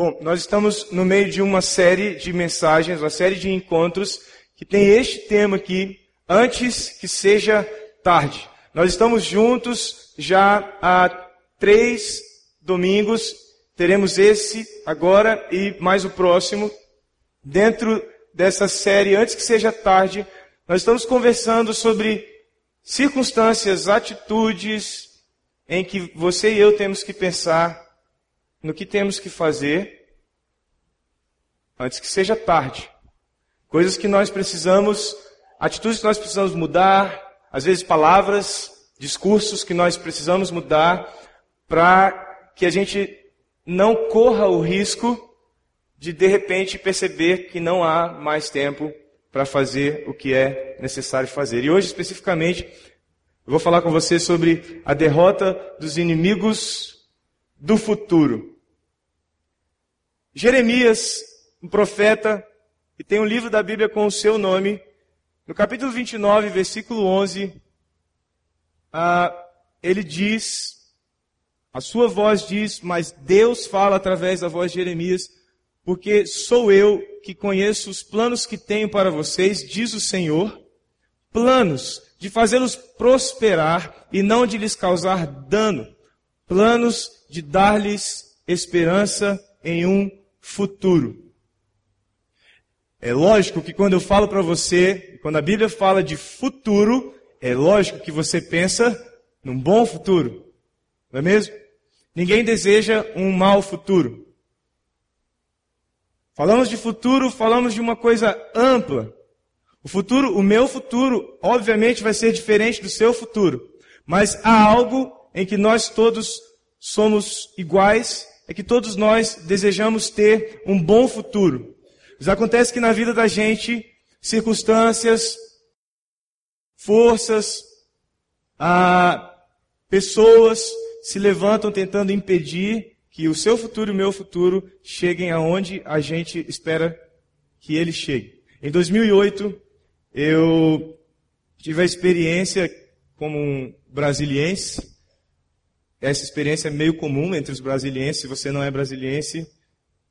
Bom, nós estamos no meio de uma série de mensagens, uma série de encontros que tem este tema aqui, antes que seja tarde. Nós estamos juntos já há três domingos, teremos esse agora e mais o próximo. Dentro dessa série, antes que seja tarde, nós estamos conversando sobre circunstâncias, atitudes em que você e eu temos que pensar no que temos que fazer antes que seja tarde. Coisas que nós precisamos, atitudes que nós precisamos mudar, às vezes palavras, discursos que nós precisamos mudar para que a gente não corra o risco de de repente perceber que não há mais tempo para fazer o que é necessário fazer. E hoje especificamente eu vou falar com você sobre a derrota dos inimigos do futuro. Jeremias, um profeta, que tem um livro da Bíblia com o seu nome, no capítulo 29, versículo 11, ah, ele diz, a sua voz diz, mas Deus fala através da voz de Jeremias, porque sou eu que conheço os planos que tenho para vocês, diz o Senhor, planos de fazê-los prosperar e não de lhes causar dano, planos de dar-lhes esperança em um futuro. É lógico que quando eu falo para você, quando a Bíblia fala de futuro, é lógico que você pensa num bom futuro. Não é mesmo? Ninguém deseja um mau futuro. Falamos de futuro, falamos de uma coisa ampla. O futuro, o meu futuro, obviamente vai ser diferente do seu futuro. Mas há algo em que nós todos somos iguais, é que todos nós desejamos ter um bom futuro. Mas acontece que na vida da gente, circunstâncias, forças, ah, pessoas se levantam tentando impedir que o seu futuro e o meu futuro cheguem aonde a gente espera que ele chegue. Em 2008, eu tive a experiência como um brasiliense. Essa experiência é meio comum entre os brasilienses. Se você não é brasiliense,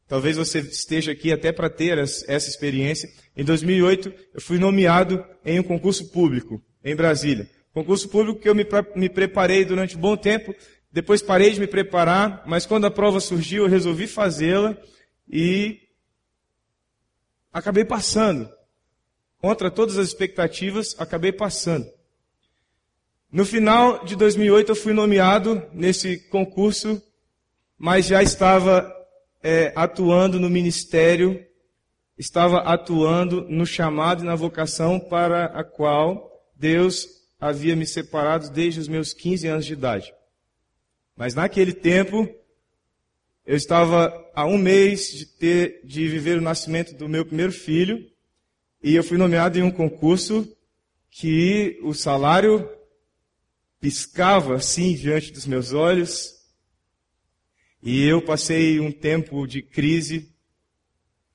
talvez você esteja aqui até para ter essa experiência. Em 2008, eu fui nomeado em um concurso público em Brasília. Concurso público que eu me, me preparei durante um bom tempo. Depois parei de me preparar, mas quando a prova surgiu, eu resolvi fazê-la e acabei passando contra todas as expectativas, acabei passando. No final de 2008 eu fui nomeado nesse concurso, mas já estava é, atuando no ministério, estava atuando no chamado e na vocação para a qual Deus havia me separado desde os meus 15 anos de idade. Mas naquele tempo, eu estava há um mês de ter, de viver o nascimento do meu primeiro filho, e eu fui nomeado em um concurso que o salário piscava assim diante dos meus olhos. E eu passei um tempo de crise,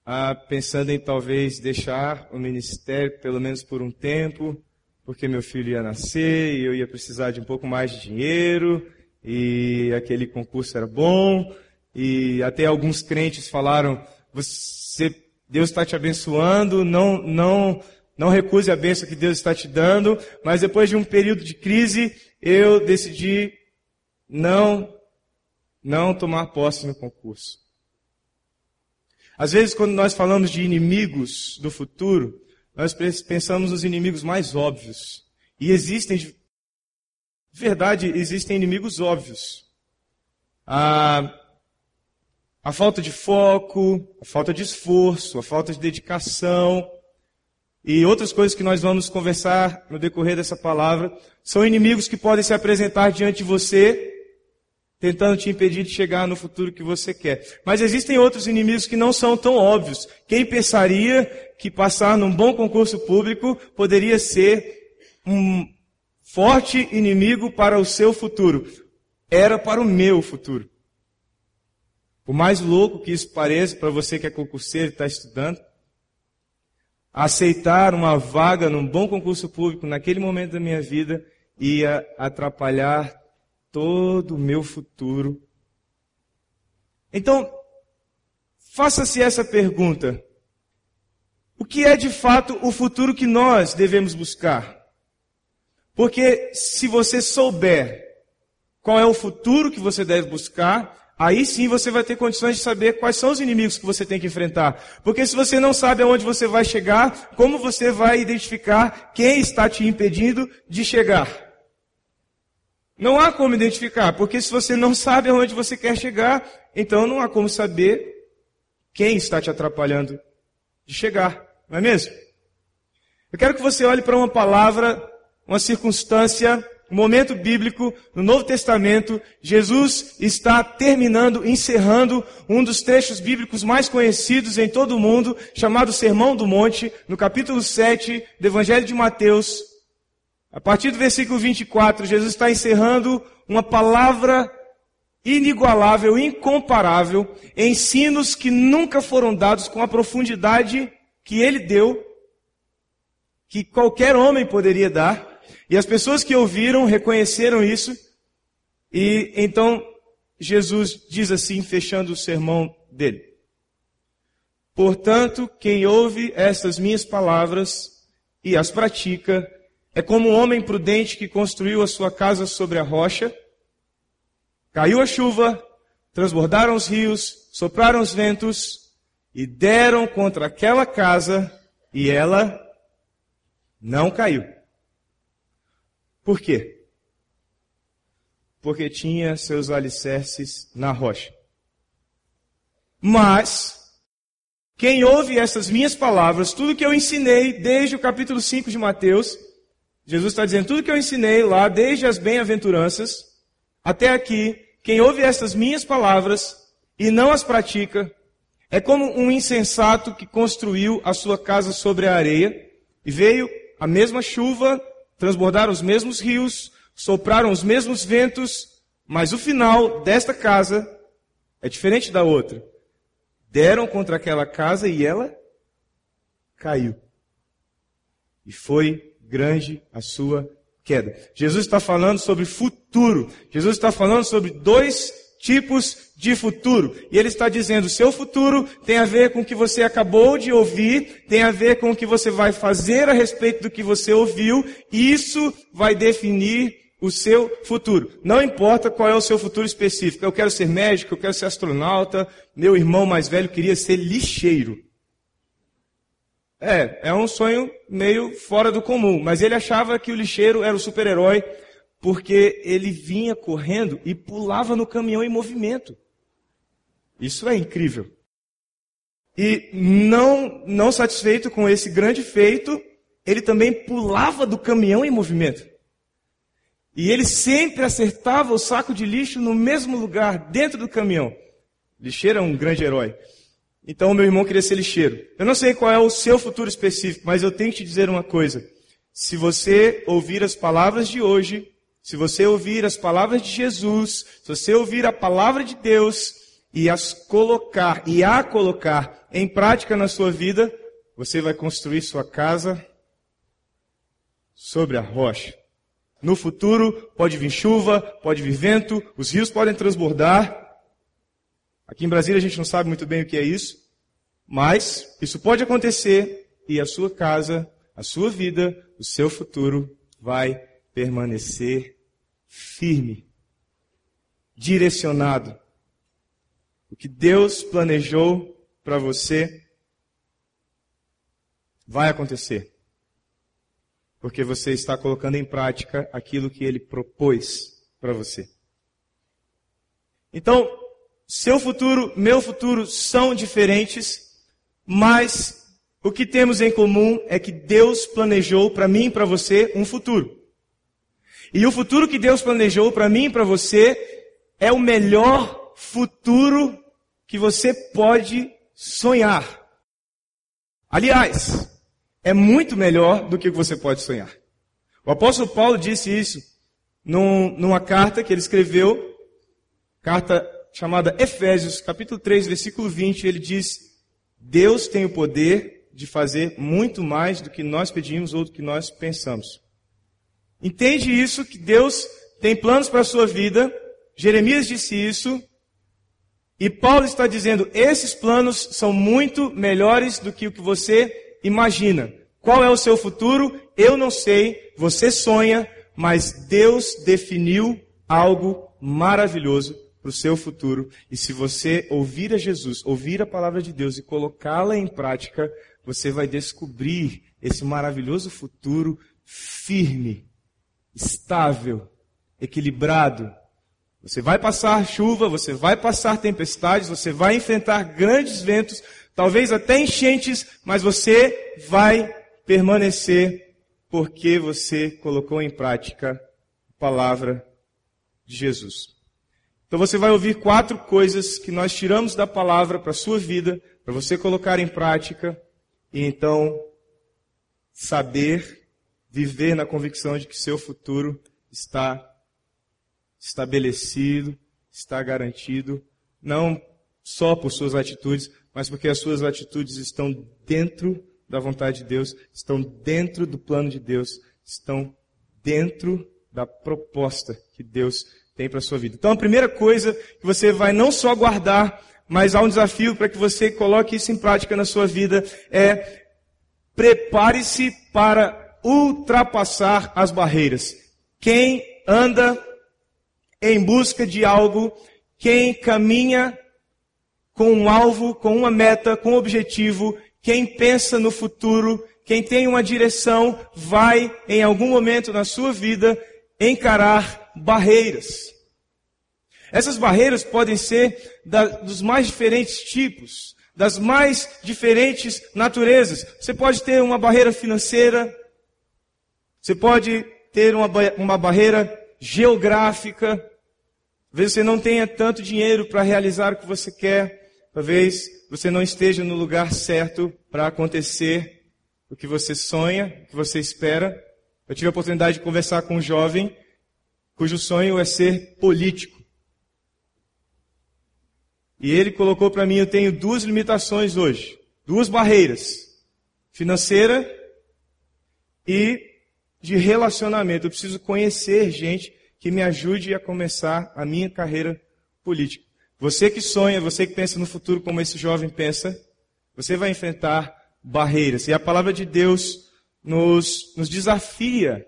ah, pensando em talvez deixar o ministério pelo menos por um tempo, porque meu filho ia nascer e eu ia precisar de um pouco mais de dinheiro, e aquele concurso era bom, e até alguns crentes falaram, você Deus está te abençoando, não, não, não recuse a bênção que Deus está te dando, mas depois de um período de crise, eu decidi não, não tomar posse no concurso. Às vezes, quando nós falamos de inimigos do futuro, nós pensamos nos inimigos mais óbvios. E existem, de verdade, existem inimigos óbvios. Ah, a falta de foco, a falta de esforço, a falta de dedicação e outras coisas que nós vamos conversar no decorrer dessa palavra são inimigos que podem se apresentar diante de você, tentando te impedir de chegar no futuro que você quer. Mas existem outros inimigos que não são tão óbvios. Quem pensaria que passar num bom concurso público poderia ser um forte inimigo para o seu futuro? Era para o meu futuro. Por mais louco que isso pareça para você que é concurseiro e está estudando, aceitar uma vaga num bom concurso público naquele momento da minha vida ia atrapalhar todo o meu futuro. Então, faça-se essa pergunta: o que é de fato o futuro que nós devemos buscar? Porque se você souber qual é o futuro que você deve buscar, aí sim você vai ter condições de saber quais são os inimigos que você tem que enfrentar. Porque se você não sabe aonde você vai chegar, como você vai identificar quem está te impedindo de chegar? Não há como identificar, porque se você não sabe aonde você quer chegar, então não há como saber quem está te atrapalhando de chegar, não é mesmo? Eu quero que você olhe para uma palavra, uma circunstância, momento bíblico no Novo Testamento. Jesus está terminando, encerrando um dos trechos bíblicos mais conhecidos em todo o mundo, chamado Sermão do Monte, no capítulo 7 do Evangelho de Mateus. A partir do versículo 24, Jesus está encerrando uma palavra inigualável, incomparável, ensinos que nunca foram dados com a profundidade que ele deu, que qualquer homem poderia dar. E as pessoas que ouviram reconheceram isso. E então Jesus diz assim, fechando o sermão dele: Portanto, quem ouve estas minhas palavras e as pratica, é como um homem prudente que construiu a sua casa sobre a rocha. Caiu a chuva, transbordaram os rios, sopraram os ventos e deram contra aquela casa e ela não caiu. Por quê? Porque tinha seus alicerces na rocha. Mas, quem ouve essas minhas palavras, tudo que eu ensinei desde o capítulo 5 de Mateus, Jesus está dizendo, tudo que eu ensinei lá, desde as bem-aventuranças até aqui, quem ouve estas minhas palavras e não as pratica, é como um insensato que construiu a sua casa sobre a areia, e veio a mesma chuva, transbordaram os mesmos rios, sopraram os mesmos ventos, mas o final desta casa é diferente da outra. Deram contra aquela casa e ela caiu. E foi grande a sua queda. Jesus está falando sobre futuro. Jesus está falando sobre dois tipos de futuro. E ele está dizendo, seu futuro tem a ver com o que você acabou de ouvir, tem a ver com o que você vai fazer a respeito do que você ouviu, e isso vai definir o seu futuro. Não importa qual é o seu futuro específico. Eu quero ser médico, eu quero ser astronauta, meu irmão mais velho queria ser lixeiro. É, é um sonho meio fora do comum, mas ele achava que o lixeiro era o super-herói porque ele vinha correndo e pulava no caminhão em movimento. Isso é incrível. E não, não satisfeito com esse grande feito, ele também pulava do caminhão em movimento. E ele sempre acertava o saco de lixo no mesmo lugar, dentro do caminhão. Lixeiro é um grande herói. Então meu irmão queria ser lixeiro. Eu não sei qual é o seu futuro específico, mas eu tenho que te dizer uma coisa. Se você ouvir as palavras de hoje, se você ouvir as palavras de Jesus, se você ouvir a palavra de Deus e as colocar e a colocar em prática na sua vida, você vai construir sua casa sobre a rocha. No futuro pode vir chuva, pode vir vento, os rios podem transbordar, Aqui em Brasília a gente não sabe muito bem o que é isso, mas isso pode acontecer e a sua casa, a sua vida, o seu futuro vai permanecer firme, direcionado. O que Deus planejou para você vai acontecer. Porque você está colocando em prática aquilo que ele propôs para você. Então, seu futuro, meu futuro são diferentes, mas o que temos em comum é que Deus planejou para mim e para você um futuro. E o futuro que Deus planejou para mim e para você é o melhor futuro que você pode sonhar. Aliás, é muito melhor do que você pode sonhar. O apóstolo Paulo disse isso num, numa carta que ele escreveu, carta chamada Efésios, capítulo 3, versículo 20, ele diz: Deus tem o poder de fazer muito mais do que nós pedimos ou do que nós pensamos. Entende isso, que Deus tem planos para a sua vida. Jeremias disse isso. E Paulo está dizendo: esses planos são muito melhores do que o que você imagina. Qual é o seu futuro? Eu não sei, você sonha, mas Deus definiu algo maravilhoso para o seu futuro. E se você ouvir a Jesus, ouvir a palavra de Deus e colocá-la em prática, você vai descobrir esse maravilhoso futuro firme, estável, equilibrado. Você vai passar chuva, você vai passar tempestades, você vai enfrentar grandes ventos, talvez até enchentes, mas você vai permanecer porque você colocou em prática a palavra de Jesus. Então você vai ouvir quatro coisas que nós tiramos da palavra para a sua vida, para você colocar em prática e então saber viver na convicção de que seu futuro está estabelecido, está garantido, não só por suas atitudes, mas porque as suas atitudes estão dentro da vontade de Deus, estão dentro do plano de Deus, estão dentro da proposta que Deus tem para a sua vida. Então a primeira coisa que você vai não só guardar, mas há um desafio para que você coloque isso em prática na sua vida é prepare-se para ultrapassar as barreiras. Quem anda em busca de algo, quem caminha com um alvo, com uma meta, com um objetivo, quem pensa no futuro, quem tem uma direção, vai em algum momento na sua vida encarar barreiras. Essas barreiras podem ser da, dos mais diferentes tipos, das mais diferentes naturezas. Você pode ter uma barreira financeira, você pode ter uma, uma barreira geográfica, Talvez você não tenha tanto dinheiro para realizar o que você quer. Talvez você não esteja no lugar certo para acontecer o que você sonha, o que você espera. Eu tive a oportunidade de conversar com um jovem cujo sonho é ser político. E ele colocou para mim: eu tenho duas limitações hoje, duas barreiras: financeira e de relacionamento. Eu preciso conhecer gente que me ajude a começar a minha carreira política. Você que sonha, você que pensa no futuro como esse jovem pensa, você vai enfrentar barreiras. E a palavra de Deus nos, nos desafia,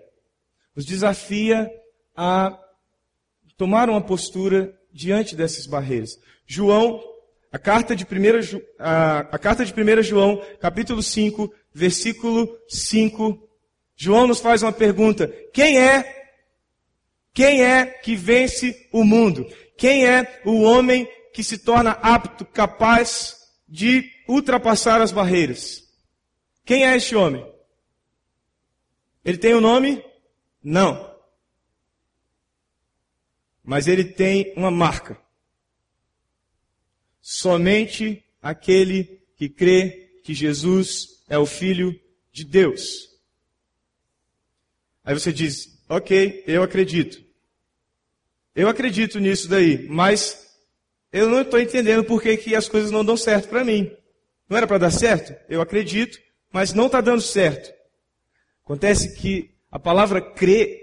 nos desafia a tomar uma postura diante dessas barreiras. João, a carta de 1 a, a carta de 1 João, capítulo 5, versículo 5, João nos faz uma pergunta: quem é quem é que vence o mundo? Quem é o homem que se torna apto, capaz de ultrapassar as barreiras? Quem é este homem? Ele tem um nome? Não. Mas ele tem uma marca. Somente aquele que crê que Jesus é o Filho de Deus. Aí você diz, ok, eu acredito. Eu acredito nisso daí, mas eu não estou entendendo por que, que as coisas não dão certo para mim. Não era para dar certo? Eu acredito, mas não está dando certo. Acontece que a palavra crer,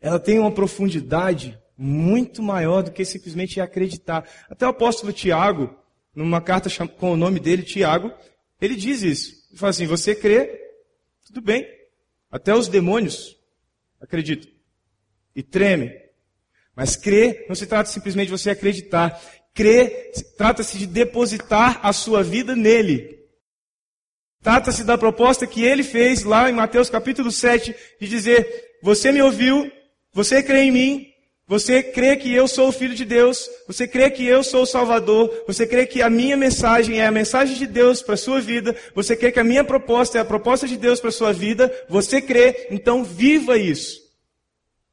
ela tem uma profundidade muito maior do que simplesmente acreditar. Até o apóstolo Tiago, numa carta com o nome dele, Tiago, ele diz isso. Ele fala assim: você crê, tudo bem. Até os demônios acreditam e tremem. Mas crer não se trata simplesmente de você acreditar. Crer trata-se de depositar a sua vida nele. Trata-se da proposta que ele fez lá em Mateus capítulo 7, de dizer: Você me ouviu, você crê em mim, você crê que eu sou o Filho de Deus, você crê que eu sou o Salvador, você crê que a minha mensagem é a mensagem de Deus para a sua vida, você crê que a minha proposta é a proposta de Deus para a sua vida, você crê, então viva isso.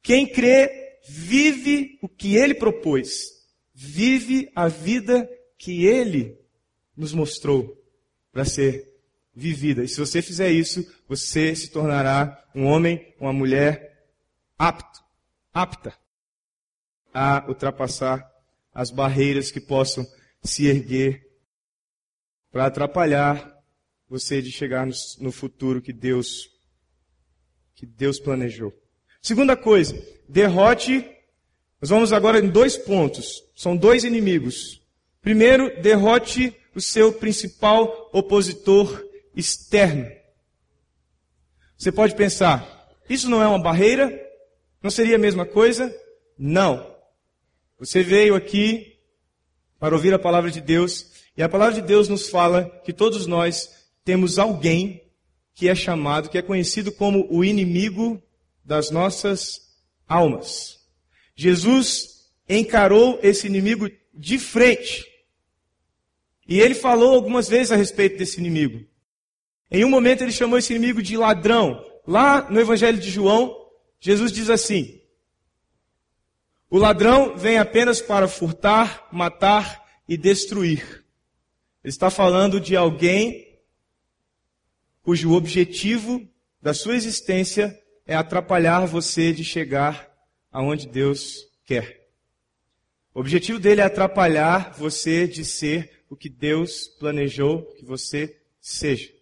Quem crê vive o que ele propôs, vive a vida que ele nos mostrou para ser vivida. E se você fizer isso, você se tornará um homem, uma mulher apto, apta a ultrapassar as barreiras que possam se erguer para atrapalhar você de chegar no, futuro que Deus que Deus planejou. Segunda coisa, derrote Nós vamos agora em dois pontos. São dois inimigos. Primeiro, derrote o seu principal opositor externo. Você pode pensar, isso não é uma barreira? Não seria a mesma coisa? Não. Você veio aqui para ouvir a palavra de Deus, e a palavra de Deus nos fala que todos nós temos alguém que é chamado, que é conhecido como o inimigo das nossas almas. Jesus encarou esse inimigo de frente. E ele falou algumas vezes a respeito desse inimigo. Em um momento ele chamou esse inimigo de ladrão. Lá no Evangelho de João, Jesus diz assim: O ladrão vem apenas para furtar, matar e destruir. Ele está falando de alguém cujo objetivo da sua existência é atrapalhar você de chegar aonde Deus quer. O objetivo dele é atrapalhar você de ser o que Deus planejou que você seja.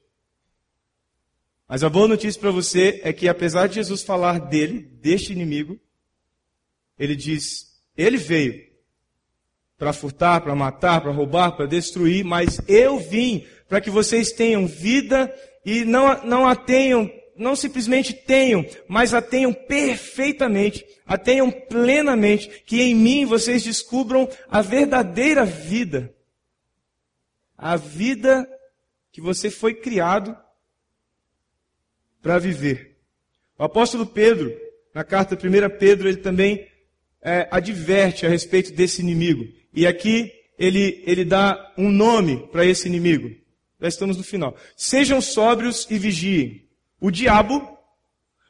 Mas a boa notícia para você é que apesar de Jesus falar dele, deste inimigo, ele diz: ele veio para furtar, para matar, para roubar, para destruir, mas eu vim para que vocês tenham vida e não, não a tenham não simplesmente tenham, mas a tenham perfeitamente, a tenham plenamente, que em mim vocês descubram a verdadeira vida. A vida que você foi criado para viver. O apóstolo Pedro, na carta 1 Pedro, ele também é, adverte a respeito desse inimigo. E aqui ele, ele dá um nome para esse inimigo. Já estamos no final. Sejam sóbrios e vigiem. O diabo,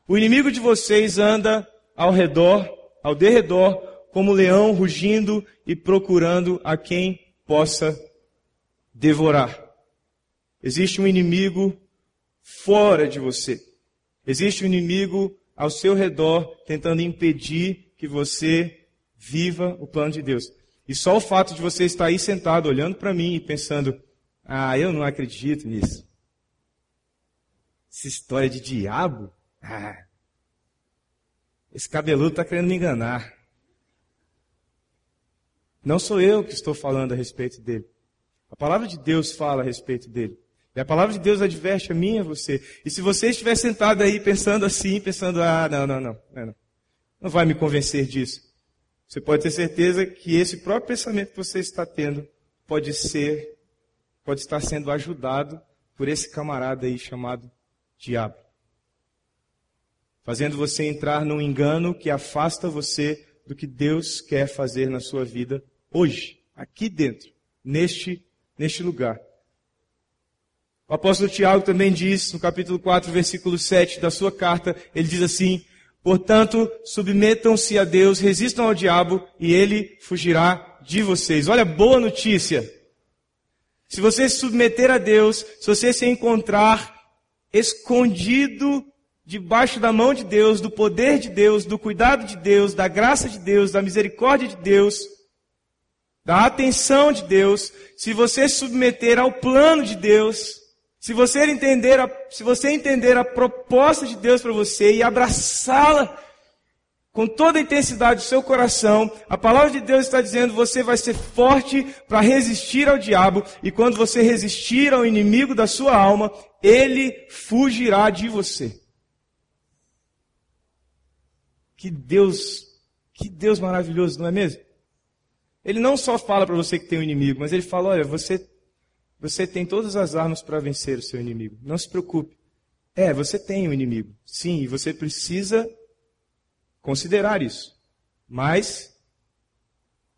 o inimigo de vocês, anda ao redor, ao derredor, como leão rugindo e procurando a quem possa devorar. Existe um inimigo fora de você. Existe um inimigo ao seu redor tentando impedir que você viva o plano de Deus. E só o fato de você estar aí sentado olhando para mim e pensando: "Ah, eu não acredito nisso. Essa história de diabo? Ah, esse cabeludo está querendo me enganar. Não sou eu que estou falando a respeito dele. A palavra de Deus fala a respeito dele. E a palavra de Deus adverte a mim e a você. E se você estiver sentado aí pensando assim, pensando, ah, não, não, não, não, não vai me convencer disso. Você pode ter certeza que esse próprio pensamento que você está tendo pode ser, pode estar sendo ajudado por esse camarada aí chamado diabo. Fazendo você entrar num engano que afasta você do que Deus quer fazer na sua vida hoje, aqui dentro, neste, neste lugar. O apóstolo Tiago também diz, no capítulo 4, versículo 7 da sua carta, ele diz assim, Portanto, submetam-se a Deus, resistam ao diabo e ele fugirá de vocês. Olha, boa notícia. Se você se submeter a Deus, se você se encontrar escondido debaixo da mão de Deus, do poder de Deus, do cuidado de Deus, da graça de Deus, da misericórdia de Deus, da atenção de Deus, se você se submeter ao plano de Deus, se você entender a, se você entender a proposta de Deus para você e abraçá-la com toda a intensidade do seu coração, a palavra de Deus está dizendo: você vai ser forte para resistir ao diabo, e quando você resistir ao inimigo da sua alma, ele fugirá de você. Que Deus, que Deus maravilhoso, não é mesmo? Ele não só fala para você que tem um inimigo, mas ele fala: olha, você, você tem todas as armas para vencer o seu inimigo. Não se preocupe. É, você tem um inimigo. Sim, e você precisa considerar isso. Mas,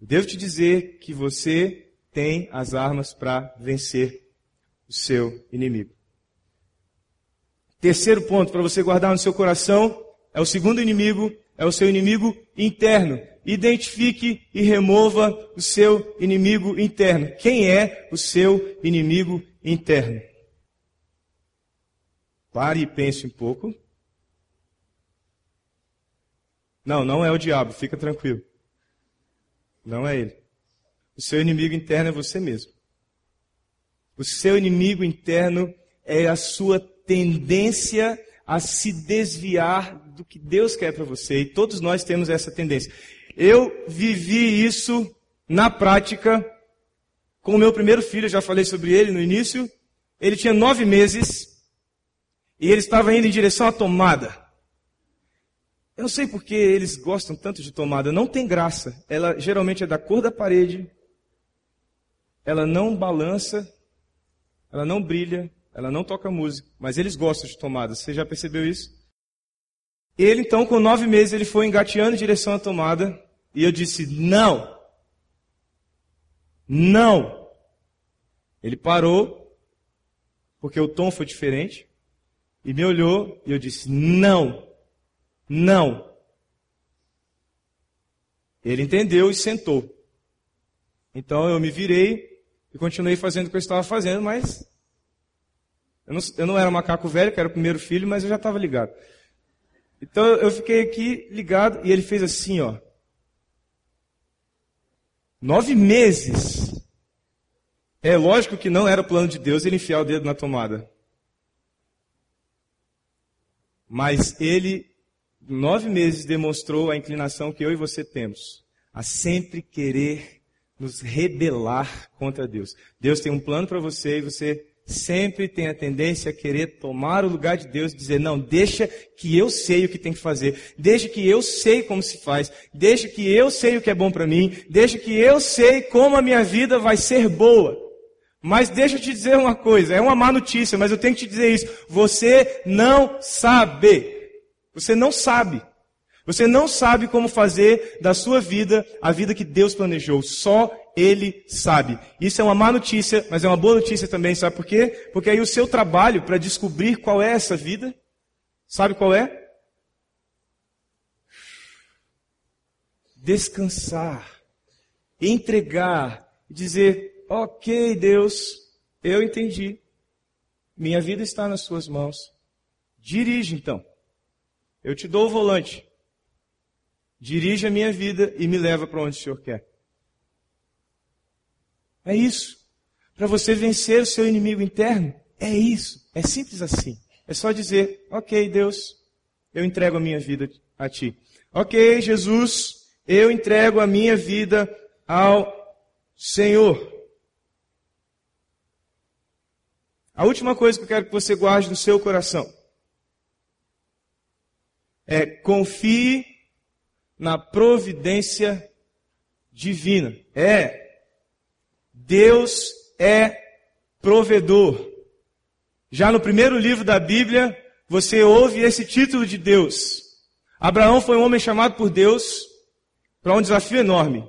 devo te dizer que você tem as armas para vencer o seu inimigo. Terceiro ponto para você guardar no seu coração é o segundo inimigo, é o seu inimigo interno. Identifique e remova o seu inimigo interno. Quem é o seu inimigo interno? Pare e pense um pouco. Não, não é o diabo, fica tranquilo. Não é ele. O seu inimigo interno é você mesmo. O seu inimigo interno é a sua tendência a se desviar do que Deus quer para você. E todos nós temos essa tendência. Eu vivi isso na prática com o meu primeiro filho, já falei sobre ele no início. Ele tinha nove meses e ele estava indo em direção à tomada. Eu não sei por que eles gostam tanto de tomada, não tem graça. Ela geralmente é da cor da parede, ela não balança, ela não brilha, ela não toca música, mas eles gostam de tomada. Você já percebeu isso? Ele então, com nove meses, ele foi engateando em direção à tomada e eu disse: não, não. Ele parou porque o tom foi diferente e me olhou e eu disse: não, não. Ele entendeu e sentou. Então eu me virei e continuei fazendo o que eu estava fazendo, mas eu não, eu não era macaco velho, que era o primeiro filho, mas eu já estava ligado. Então eu fiquei aqui ligado e ele fez assim, ó. Nove meses. É lógico que não era plano de Deus ele enfiar o dedo na tomada. Mas ele, nove meses, demonstrou a inclinação que eu e você temos a sempre querer nos rebelar contra Deus. Deus tem um plano para você e você sempre tem a tendência a querer tomar o lugar de Deus e dizer, não, deixa que eu sei o que tem que fazer, deixa que eu sei como se faz, deixa que eu sei o que é bom para mim, deixa que eu sei como a minha vida vai ser boa. Mas deixa eu te dizer uma coisa, é uma má notícia, mas eu tenho que te dizer isso. Você não sabe. Você não sabe. Você não sabe como fazer da sua vida a vida que Deus planejou. Só Ele sabe. Isso é uma má notícia, mas é uma boa notícia também. Sabe por quê? Porque aí o seu trabalho para descobrir qual é essa vida, sabe qual é? Descansar, entregar, dizer: Ok, Deus, eu entendi. Minha vida está nas suas mãos. Dirige então. Eu te dou o volante. Dirige a minha vida e me leva para onde o Senhor quer. É isso. Para você vencer o seu inimigo interno, é isso. É simples assim. É só dizer: Ok, Deus, eu entrego a minha vida a ti. Ok, Jesus, eu entrego a minha vida ao Senhor. A última coisa que eu quero que você guarde no seu coração é confie na providência divina. É, Deus é provedor. Já no primeiro livro da Bíblia, você ouve esse título de Deus. Abraão foi um homem chamado por Deus para um desafio enorme.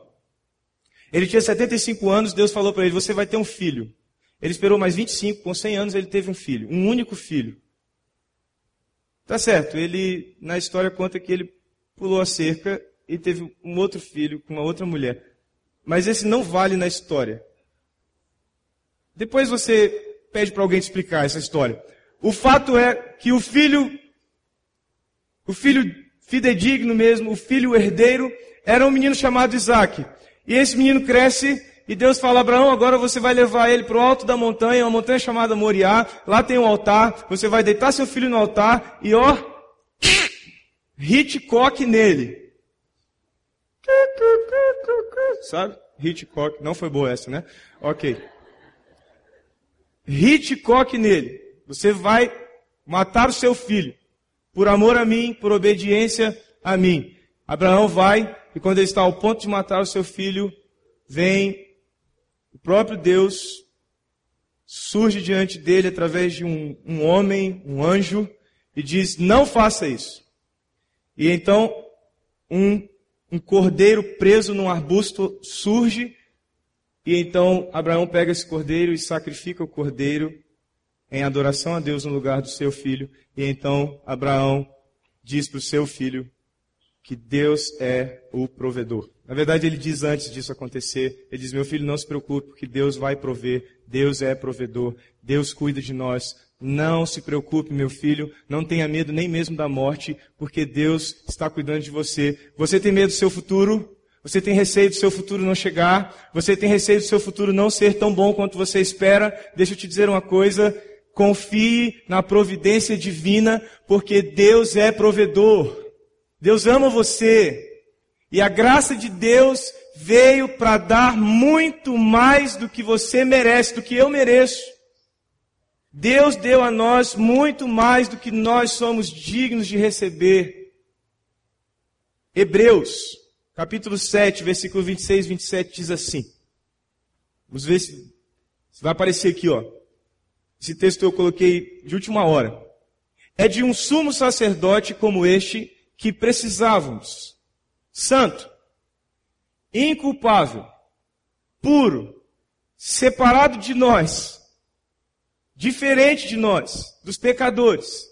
Ele tinha 75 anos, Deus falou para ele: Você vai ter um filho. Ele esperou mais 25, com 100 anos ele teve um filho, um único filho. Tá certo, ele na história conta que ele pulou a cerca e teve um outro filho com uma outra mulher. Mas esse não vale na história. Depois você pede para alguém te explicar essa história. O fato é que o filho, o filho fidedigno mesmo, o filho herdeiro, era um menino chamado Isaac. E esse menino cresce e Deus fala, Abraão, agora você vai levar ele para o alto da montanha, uma montanha chamada Moriá, lá tem um altar, você vai deitar seu filho no altar e ó, Hitchcock nele. Sabe? Hitchcock, não foi boa essa, né? Ok. Hitchcock nele. Você vai matar o seu filho. Por amor a mim, por obediência a mim. Abraão vai, e quando ele está ao ponto de matar o seu filho, vem o próprio Deus surge diante dele através de um, um homem, um anjo, e diz: Não faça isso. E então, um, um cordeiro preso num arbusto surge, e então Abraão pega esse cordeiro e sacrifica o cordeiro em adoração a Deus no lugar do seu filho. E então Abraão diz para o seu filho que Deus é o provedor. Na verdade, ele diz antes disso acontecer, ele diz, meu filho, não se preocupe, porque Deus vai prover, Deus é provedor, Deus cuida de nós. Não se preocupe, meu filho, não tenha medo nem mesmo da morte, porque Deus está cuidando de você. Você tem medo do seu futuro? Você tem receio do seu futuro não chegar? Você tem receio do seu futuro não ser tão bom quanto você espera? Deixa eu te dizer uma coisa, confie na providência divina, porque Deus é provedor. Deus ama você. E a graça de Deus veio para dar muito mais do que você merece, do que eu mereço. Deus deu a nós muito mais do que nós somos dignos de receber. Hebreus, capítulo 7, versículo 26 e 27 diz assim. Vamos ver se, se vai aparecer aqui, ó. Esse texto eu coloquei de última hora. É de um sumo sacerdote como este que precisávamos. Santo, inculpável, puro, separado de nós, diferente de nós, dos pecadores,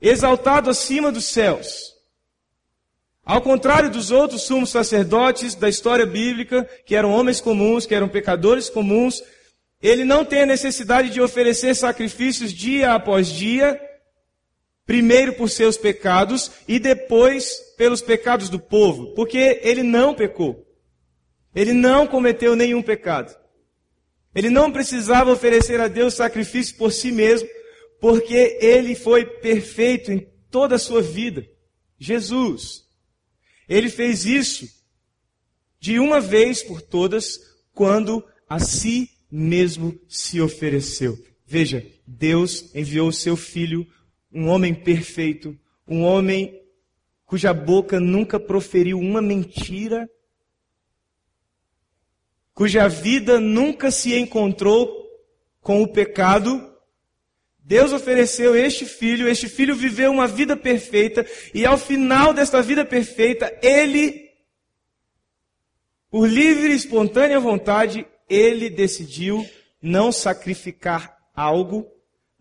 exaltado acima dos céus. Ao contrário dos outros sumos sacerdotes da história bíblica, que eram homens comuns, que eram pecadores comuns, ele não tem a necessidade de oferecer sacrifícios dia após dia, primeiro por seus pecados e depois pelos pecados do povo, porque ele não pecou. Ele não cometeu nenhum pecado. Ele não precisava oferecer a Deus sacrifício por si mesmo, porque ele foi perfeito em toda a sua vida. Jesus. Ele fez isso de uma vez por todas, quando a si mesmo se ofereceu. Veja, Deus enviou o seu filho um homem perfeito, um homem cuja boca nunca proferiu uma mentira, cuja vida nunca se encontrou com o pecado. Deus ofereceu este filho, este filho viveu uma vida perfeita, e ao final desta vida perfeita, ele, por livre e espontânea vontade, ele decidiu não sacrificar algo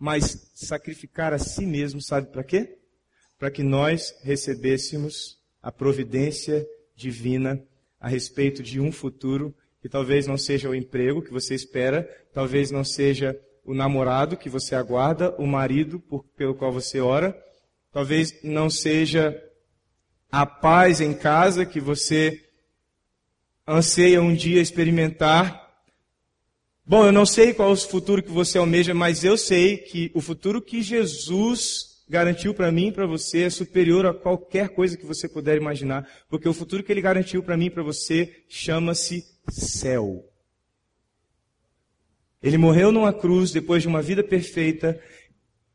mas sacrificar a si mesmo, sabe para quê? Para que nós recebêssemos a providência divina a respeito de um futuro que talvez não seja o emprego que você espera, talvez não seja o namorado que você aguarda, o marido por, pelo qual você ora, talvez não seja a paz em casa que você anseia um dia experimentar, Bom, eu não sei qual é o futuro que você almeja, mas eu sei que o futuro que Jesus garantiu para mim e para você é superior a qualquer coisa que você puder imaginar, porque o futuro que ele garantiu para mim e para você chama-se céu. Ele morreu numa cruz depois de uma vida perfeita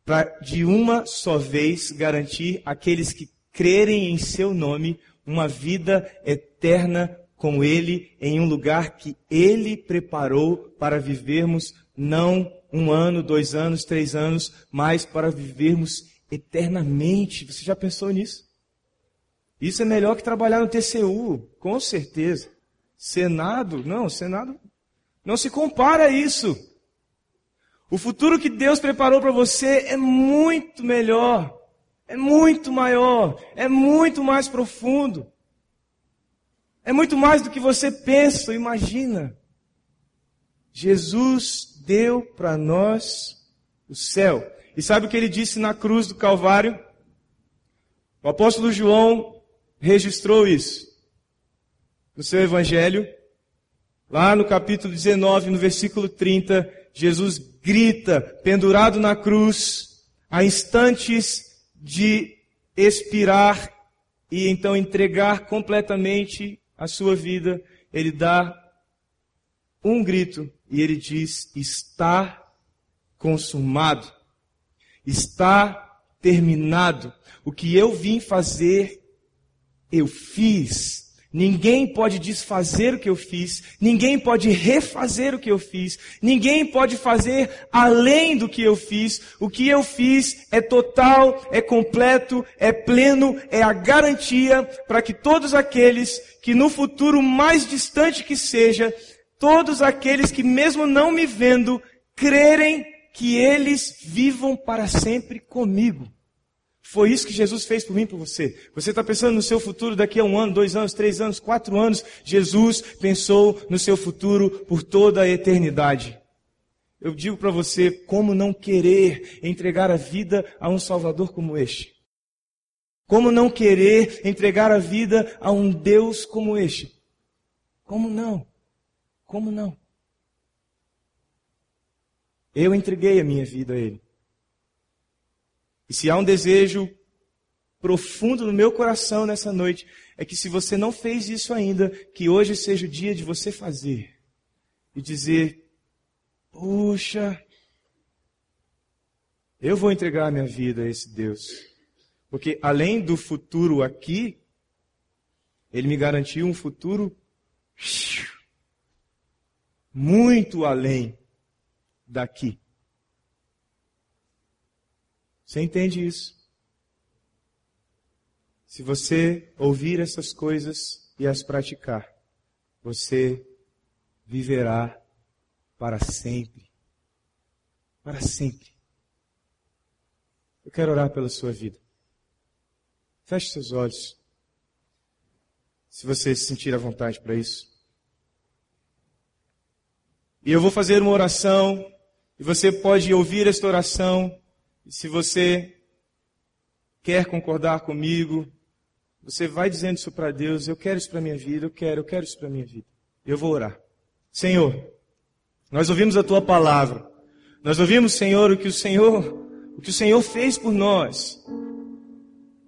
para de uma só vez garantir àqueles que crerem em seu nome uma vida eterna com Ele em um lugar que Ele preparou para vivermos não um ano, dois anos, três anos, mas para vivermos eternamente. Você já pensou nisso? Isso é melhor que trabalhar no TCU, com certeza. Senado, não, Senado não se compara a isso. O futuro que Deus preparou para você é muito melhor, é muito maior, é muito mais profundo. É muito mais do que você pensa, imagina. Jesus deu para nós o céu. E sabe o que ele disse na cruz do Calvário? O apóstolo João registrou isso no seu evangelho. Lá no capítulo 19, no versículo 30, Jesus grita, pendurado na cruz, a instantes de expirar e então entregar completamente a sua vida, ele dá um grito e ele diz: Está consumado, está terminado. O que eu vim fazer, eu fiz. Ninguém pode desfazer o que eu fiz, ninguém pode refazer o que eu fiz, ninguém pode fazer além do que eu fiz. O que eu fiz é total, é completo, é pleno, é a garantia para que todos aqueles que no futuro mais distante que seja, todos aqueles que mesmo não me vendo, crerem que eles vivam para sempre comigo. Foi isso que Jesus fez por mim por você. Você está pensando no seu futuro daqui a um ano, dois anos, três anos, quatro anos. Jesus pensou no seu futuro por toda a eternidade. Eu digo para você, como não querer entregar a vida a um Salvador como este? Como não querer entregar a vida a um Deus como este? Como não? Como não? Eu entreguei a minha vida a Ele. E se há um desejo profundo no meu coração nessa noite é que se você não fez isso ainda, que hoje seja o dia de você fazer. E dizer, puxa, eu vou entregar a minha vida a esse Deus. Porque além do futuro aqui, Ele me garantiu um futuro muito além daqui. Você entende isso? Se você ouvir essas coisas e as praticar, você viverá para sempre. Para sempre. Eu quero orar pela sua vida. Feche seus olhos. Se você se sentir à vontade para isso. E eu vou fazer uma oração, e você pode ouvir esta oração, e se você quer concordar comigo, você vai dizendo isso para Deus, eu quero isso para minha vida, eu quero, eu quero isso para minha vida. Eu vou orar. Senhor, nós ouvimos a tua palavra. Nós ouvimos, Senhor, o que o Senhor, o que o Senhor fez por nós.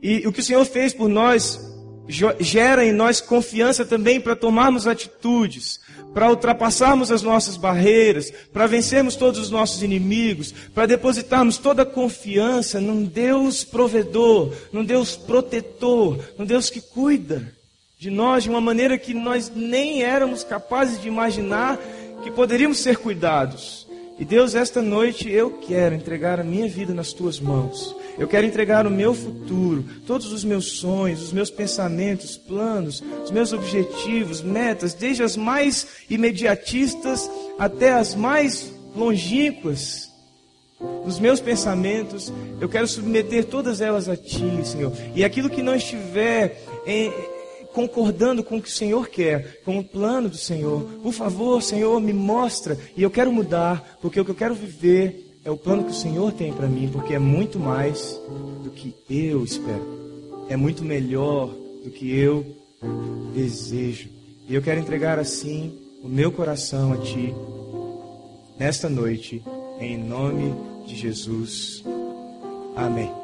E o que o Senhor fez por nós gera em nós confiança também para tomarmos atitudes, para ultrapassarmos as nossas barreiras, para vencermos todos os nossos inimigos, para depositarmos toda a confiança num Deus provedor, num Deus protetor, num Deus que cuida de nós de uma maneira que nós nem éramos capazes de imaginar que poderíamos ser cuidados. E Deus, esta noite eu quero entregar a minha vida nas tuas mãos. Eu quero entregar o meu futuro, todos os meus sonhos, os meus pensamentos, planos, os meus objetivos, metas, desde as mais imediatistas até as mais longínquas. Os meus pensamentos, eu quero submeter todas elas a Ti, Senhor. E aquilo que não estiver em, concordando com o que o Senhor quer, com o plano do Senhor, por favor, Senhor, me mostra. E eu quero mudar, porque o que eu quero viver é o plano que o Senhor tem para mim, porque é muito mais do que eu espero. É muito melhor do que eu desejo. E eu quero entregar assim o meu coração a Ti nesta noite, em nome de Jesus. Amém.